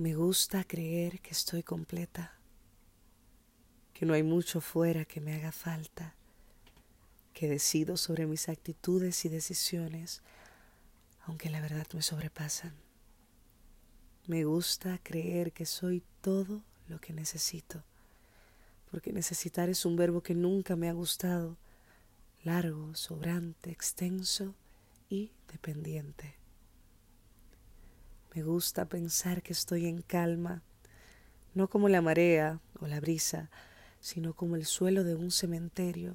Me gusta creer que estoy completa, que no hay mucho fuera que me haga falta, que decido sobre mis actitudes y decisiones, aunque la verdad me sobrepasan. Me gusta creer que soy todo lo que necesito, porque necesitar es un verbo que nunca me ha gustado, largo, sobrante, extenso y dependiente. Me gusta pensar que estoy en calma, no como la marea o la brisa, sino como el suelo de un cementerio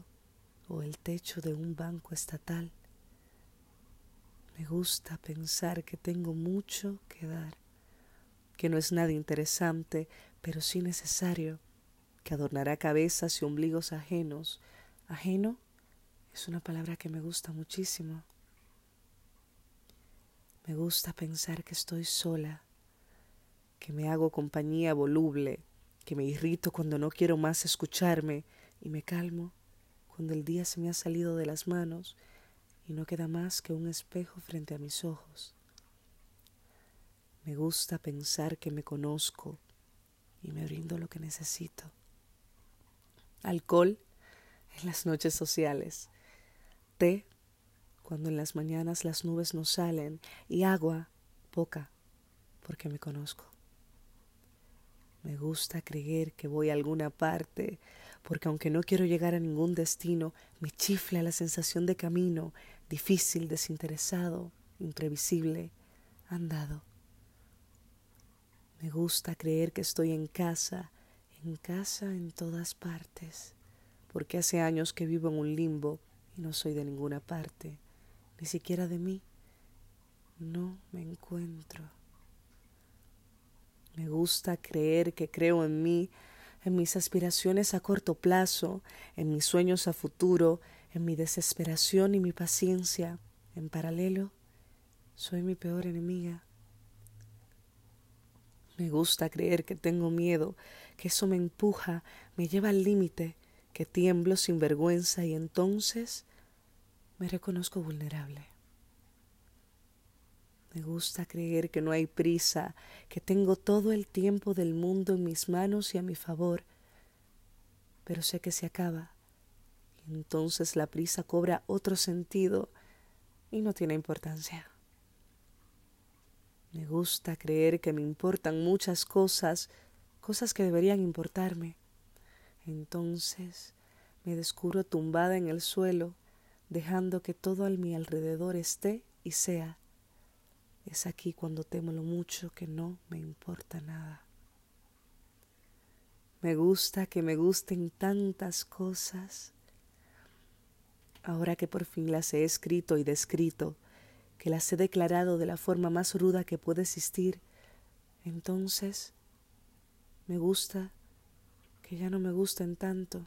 o el techo de un banco estatal. Me gusta pensar que tengo mucho que dar, que no es nada interesante, pero sí necesario, que adornará cabezas y ombligos ajenos. Ajeno es una palabra que me gusta muchísimo. Me gusta pensar que estoy sola, que me hago compañía voluble, que me irrito cuando no quiero más escucharme y me calmo cuando el día se me ha salido de las manos y no queda más que un espejo frente a mis ojos. Me gusta pensar que me conozco y me brindo lo que necesito. Alcohol en las noches sociales, té cuando en las mañanas las nubes no salen y agua poca, porque me conozco. Me gusta creer que voy a alguna parte, porque aunque no quiero llegar a ningún destino, me chifla la sensación de camino, difícil, desinteresado, imprevisible, andado. Me gusta creer que estoy en casa, en casa en todas partes, porque hace años que vivo en un limbo y no soy de ninguna parte ni siquiera de mí, no me encuentro. Me gusta creer que creo en mí, en mis aspiraciones a corto plazo, en mis sueños a futuro, en mi desesperación y mi paciencia. En paralelo, soy mi peor enemiga. Me gusta creer que tengo miedo, que eso me empuja, me lleva al límite, que tiemblo sin vergüenza y entonces me reconozco vulnerable. Me gusta creer que no hay prisa, que tengo todo el tiempo del mundo en mis manos y a mi favor, pero sé que se acaba. Entonces la prisa cobra otro sentido y no tiene importancia. Me gusta creer que me importan muchas cosas, cosas que deberían importarme. Entonces me descubro tumbada en el suelo, dejando que todo a mi alrededor esté y sea. Es aquí cuando temo lo mucho que no me importa nada. Me gusta que me gusten tantas cosas. Ahora que por fin las he escrito y descrito, que las he declarado de la forma más ruda que puede existir, entonces me gusta que ya no me gusten tanto